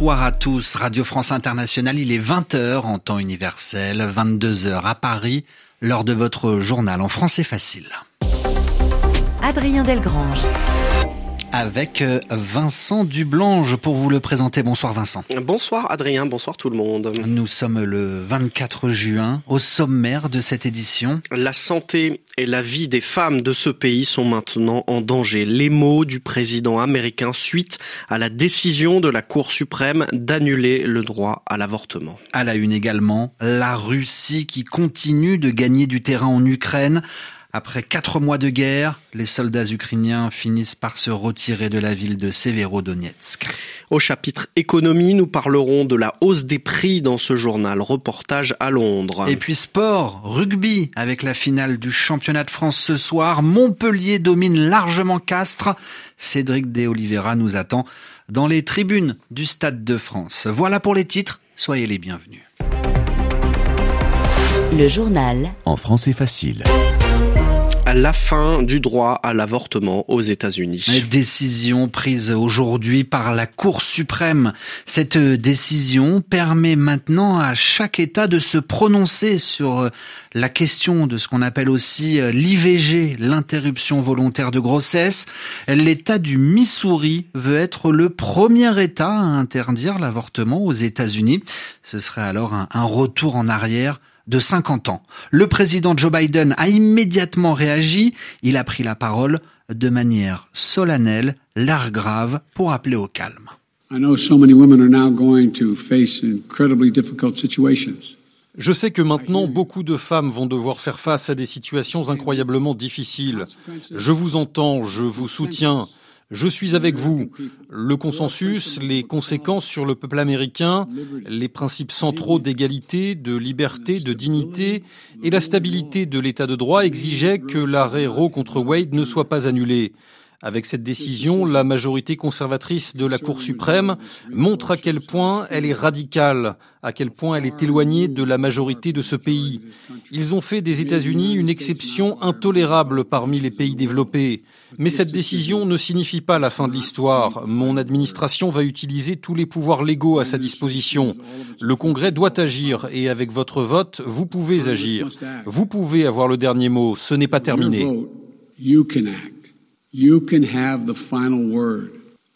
bonsoir à tous. Radio France Internationale, il est 20h en temps universel, 22h à Paris, l'heure de votre journal en français facile. Adrien Delgrange avec euh, Vincent Dublange pour vous le présenter. Bonsoir Vincent. Bonsoir Adrien, bonsoir tout le monde. Nous sommes le 24 juin au sommaire de cette édition. La santé et la vie des femmes de ce pays sont maintenant en danger. Les mots du président américain suite à la décision de la Cour suprême d'annuler le droit à l'avortement. À la une également, la Russie qui continue de gagner du terrain en Ukraine après quatre mois de guerre, les soldats ukrainiens finissent par se retirer de la ville de Severodonetsk. Au chapitre économie, nous parlerons de la hausse des prix dans ce journal. Reportage à Londres. Et puis sport, rugby, avec la finale du championnat de France ce soir. Montpellier domine largement Castres. Cédric De Oliveira nous attend dans les tribunes du Stade de France. Voilà pour les titres. Soyez les bienvenus. Le journal. En français facile la fin du droit à l'avortement aux États-Unis. Décision prise aujourd'hui par la Cour suprême. Cette décision permet maintenant à chaque État de se prononcer sur la question de ce qu'on appelle aussi l'IVG, l'interruption volontaire de grossesse. L'État du Missouri veut être le premier État à interdire l'avortement aux États-Unis. Ce serait alors un retour en arrière de 50 ans. Le président Joe Biden a immédiatement réagi. Il a pris la parole de manière solennelle, l'air grave, pour appeler au calme. Je sais que maintenant, beaucoup de femmes vont devoir faire face à des situations incroyablement difficiles. Je vous entends, je vous soutiens. Je suis avec vous. Le consensus, les conséquences sur le peuple américain, les principes centraux d'égalité, de liberté, de dignité et la stabilité de l'état de droit exigeaient que l'arrêt Roe contre Wade ne soit pas annulé. Avec cette décision, la majorité conservatrice de la Cour suprême montre à quel point elle est radicale, à quel point elle est éloignée de la majorité de ce pays. Ils ont fait des États-Unis une exception intolérable parmi les pays développés. Mais cette décision ne signifie pas la fin de l'histoire. Mon administration va utiliser tous les pouvoirs légaux à sa disposition. Le Congrès doit agir et avec votre vote, vous pouvez agir. Vous pouvez avoir le dernier mot. Ce n'est pas terminé. You can have the final word.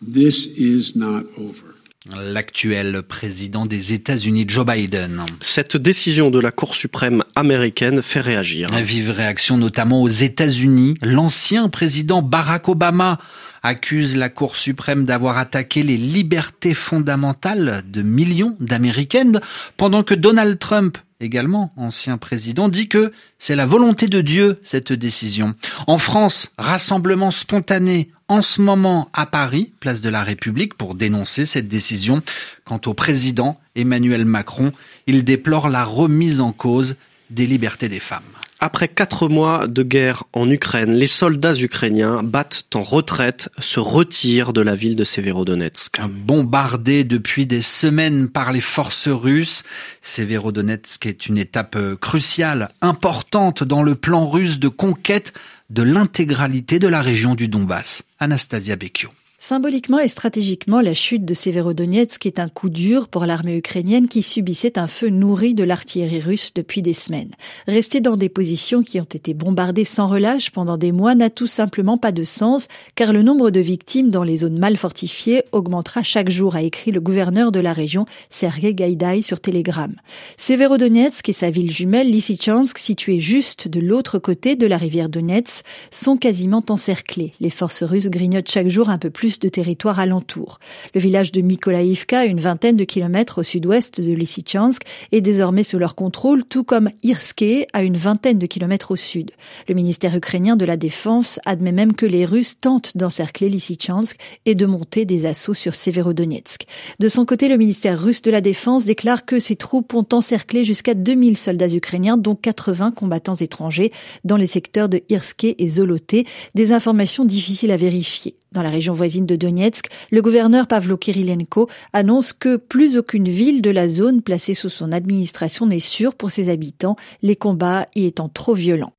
This is not over. L'actuel président des États-Unis, Joe Biden. Cette décision de la Cour suprême américaine fait réagir. Vive réaction notamment aux États-Unis. L'ancien président Barack Obama accuse la Cour suprême d'avoir attaqué les libertés fondamentales de millions d'Américaines, pendant que Donald Trump également ancien président, dit que c'est la volonté de Dieu, cette décision. En France, rassemblement spontané en ce moment à Paris, place de la République, pour dénoncer cette décision. Quant au président Emmanuel Macron, il déplore la remise en cause des libertés des femmes. Après quatre mois de guerre en Ukraine, les soldats ukrainiens battent en retraite, se retirent de la ville de Severodonetsk. Bombardé depuis des semaines par les forces russes, Severodonetsk est une étape cruciale, importante dans le plan russe de conquête de l'intégralité de la région du Donbass. Anastasia Bekio. Symboliquement et stratégiquement, la chute de Severodonetsk est un coup dur pour l'armée ukrainienne qui subissait un feu nourri de l'artillerie russe depuis des semaines. Rester dans des positions qui ont été bombardées sans relâche pendant des mois n'a tout simplement pas de sens, car le nombre de victimes dans les zones mal fortifiées augmentera chaque jour, a écrit le gouverneur de la région, Sergei Gaïdaï, sur Telegram. Severodonetsk et sa ville jumelle Lysychansk, située juste de l'autre côté de la rivière Donetsk, sont quasiment encerclés. Les forces russes grignotent chaque jour un peu plus de territoire alentour. Le village de Mykolaïvka, une vingtaine de kilomètres au sud-ouest de Lysychansk, est désormais sous leur contrôle, tout comme Irske, à une vingtaine de kilomètres au sud. Le ministère ukrainien de la Défense admet même que les Russes tentent d'encercler Lysychansk et de monter des assauts sur Severodonetsk. De son côté, le ministère russe de la Défense déclare que ses troupes ont encerclé jusqu'à 2000 soldats ukrainiens, dont 80 combattants étrangers, dans les secteurs de Irske et Zoloté, des informations difficiles à vérifier. Dans la région voisine de Donetsk, le gouverneur Pavlo Kirilenko annonce que plus aucune ville de la zone placée sous son administration n'est sûre pour ses habitants, les combats y étant trop violents.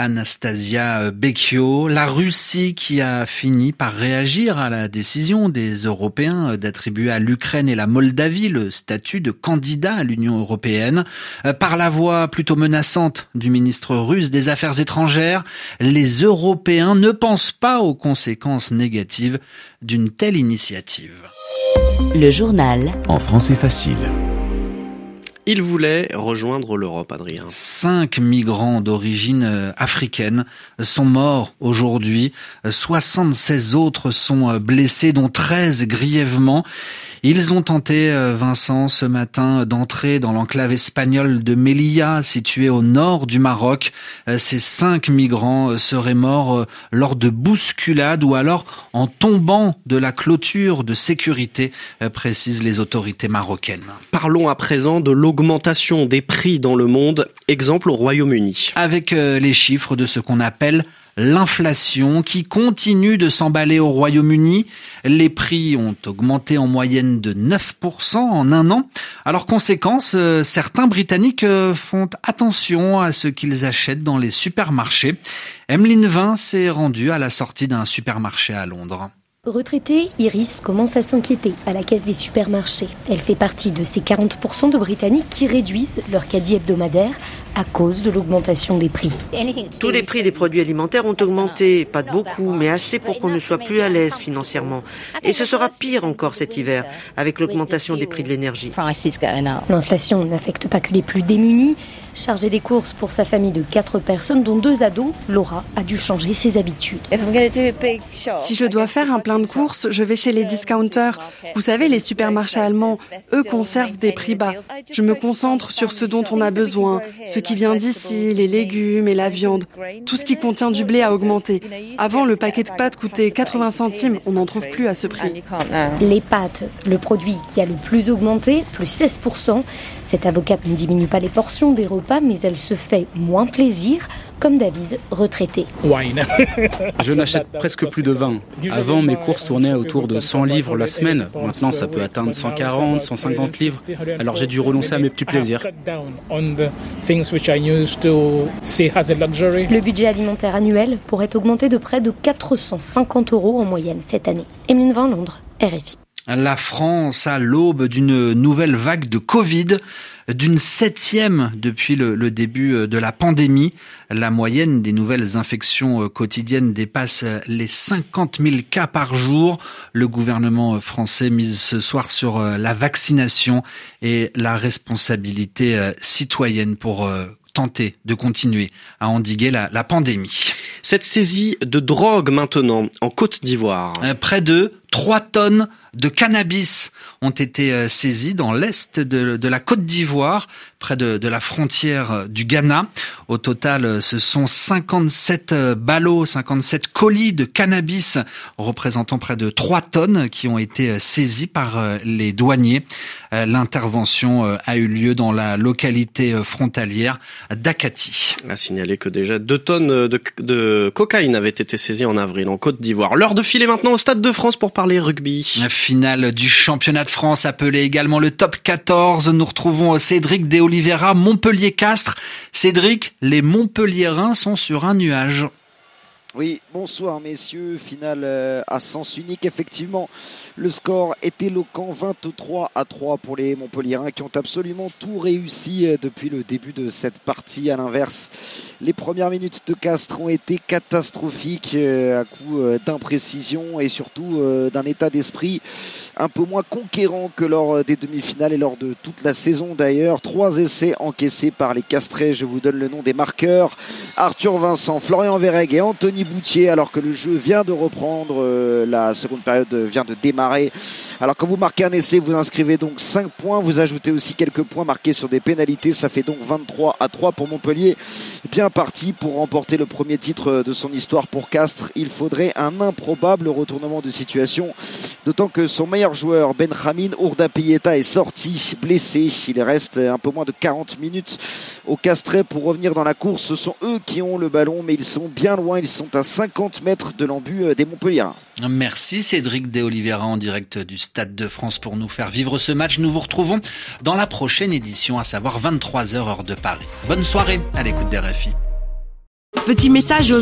Anastasia Becchio, la Russie qui a fini par réagir à la décision des Européens d'attribuer à l'Ukraine et la Moldavie le statut de candidat à l'Union européenne. Par la voix plutôt menaçante du ministre russe des Affaires étrangères, les Européens ne pensent pas aux conséquences négatives d'une telle initiative. Le journal. En français facile. Il voulait rejoindre l'Europe, Adrien. Cinq migrants d'origine euh, africaine sont morts aujourd'hui. 76 autres sont euh, blessés, dont 13 grièvement. Ils ont tenté, euh, Vincent, ce matin, d'entrer dans l'enclave espagnole de Melilla, située au nord du Maroc. Euh, ces cinq migrants euh, seraient morts lors de bousculades ou alors en tombant de la clôture de sécurité, précisent les autorités marocaines. Parlons à présent de l'augmentation des prix dans le monde, exemple au Royaume-Uni. Avec les chiffres de ce qu'on appelle l'inflation qui continue de s'emballer au Royaume-Uni. Les prix ont augmenté en moyenne de 9% en un an. Alors conséquence, euh, certains Britanniques euh, font attention à ce qu'ils achètent dans les supermarchés. Emeline Vin s'est rendue à la sortie d'un supermarché à Londres. Retraitée, Iris commence à s'inquiéter à la caisse des supermarchés. Elle fait partie de ces 40% de Britanniques qui réduisent leur caddie hebdomadaire à cause de l'augmentation des prix. Tous les prix des produits alimentaires ont augmenté, pas de beaucoup, mais assez pour qu'on ne soit plus à l'aise financièrement. Et ce sera pire encore cet hiver, avec l'augmentation des prix de l'énergie. L'inflation n'affecte pas que les plus démunis. Chargée des courses pour sa famille de quatre personnes, dont deux ados, Laura a dû changer ses habitudes. Si je dois faire un plein de courses, je vais chez les discounters. Vous savez, les supermarchés allemands, eux conservent des prix bas. Je me concentre sur ce dont on a besoin, ce qui vient d'ici, les légumes et la viande. Tout ce qui contient du blé a augmenté. Avant, le paquet de pâtes coûtait 80 centimes. On n'en trouve plus à ce prix. Les pâtes, le produit qui a le plus augmenté, plus 16%. Cette avocate ne diminue pas les portions des repas, mais elle se fait moins plaisir, comme David, retraité. Je n'achète presque plus de vin. Avant, mes courses tournaient autour de 100 livres la semaine. Maintenant, ça peut atteindre 140, 150 livres. Alors j'ai dû renoncer à mes petits plaisirs. Le budget alimentaire annuel pourrait augmenter de près de 450 euros en moyenne cette année. Emeline Van Londres, RFI. La France à l'aube d'une nouvelle vague de Covid, d'une septième depuis le, début de la pandémie. La moyenne des nouvelles infections quotidiennes dépasse les 50 000 cas par jour. Le gouvernement français mise ce soir sur la vaccination et la responsabilité citoyenne pour tenter de continuer à endiguer la, la pandémie. Cette saisie de drogue maintenant en Côte d'Ivoire. Près de 3 tonnes de cannabis ont été euh, saisies dans l'est de, la Côte d'Ivoire, près de, la frontière euh, du Ghana. Au total, euh, ce sont 57 ballots, 57 colis de cannabis représentant près de 3 tonnes qui ont été saisis par les douaniers. L'intervention a eu lieu dans la localité frontalière d'Akati. A signalé que déjà 2 tonnes de cocaïne avaient été saisies en avril en Côte d'Ivoire. L'heure de filer maintenant au Stade de France pour La finale du championnat de France appelé également le top 14. Nous retrouvons Cédric De Oliveira, Montpellier-Castres. Cédric, les Montpelliérains sont sur un nuage. Oui, bonsoir messieurs. Finale euh, à sens unique, effectivement. Le score est éloquent, 23 à 3 pour les Montpelliérains qui ont absolument tout réussi euh, depuis le début de cette partie. À l'inverse, les premières minutes de Castres ont été catastrophiques euh, à coup d'imprécision et surtout d'un état d'esprit un peu moins conquérant que lors des demi-finales et lors de toute la saison d'ailleurs. Trois essais encaissés par les Castrés. Je vous donne le nom des marqueurs. Arthur Vincent, Florian Verreg et Anthony Boutier alors que le jeu vient de reprendre. Euh, la seconde période vient de démarrer. Alors quand vous marquez un essai, vous inscrivez donc 5 points. Vous ajoutez aussi quelques points marqués sur des pénalités. Ça fait donc 23 à 3 pour Montpellier. Bien parti pour remporter le premier titre de son histoire pour Castres. Il faudrait un improbable retournement de situation. D'autant que son meilleur joueur, Benjamin Ourda est sorti blessé. Il reste un peu moins de 40 minutes au Castret pour revenir dans la course. Ce sont eux qui ont le ballon, mais ils sont bien loin. Ils sont à 50 mètres de l'embut euh, des Montpellier. Merci Cédric De Oliveira en direct du Stade de France pour nous faire vivre ce match. Nous vous retrouvons dans la prochaine édition, à savoir 23h heure de Paris. Bonne soirée à l'écoute des RFI. Petit message aux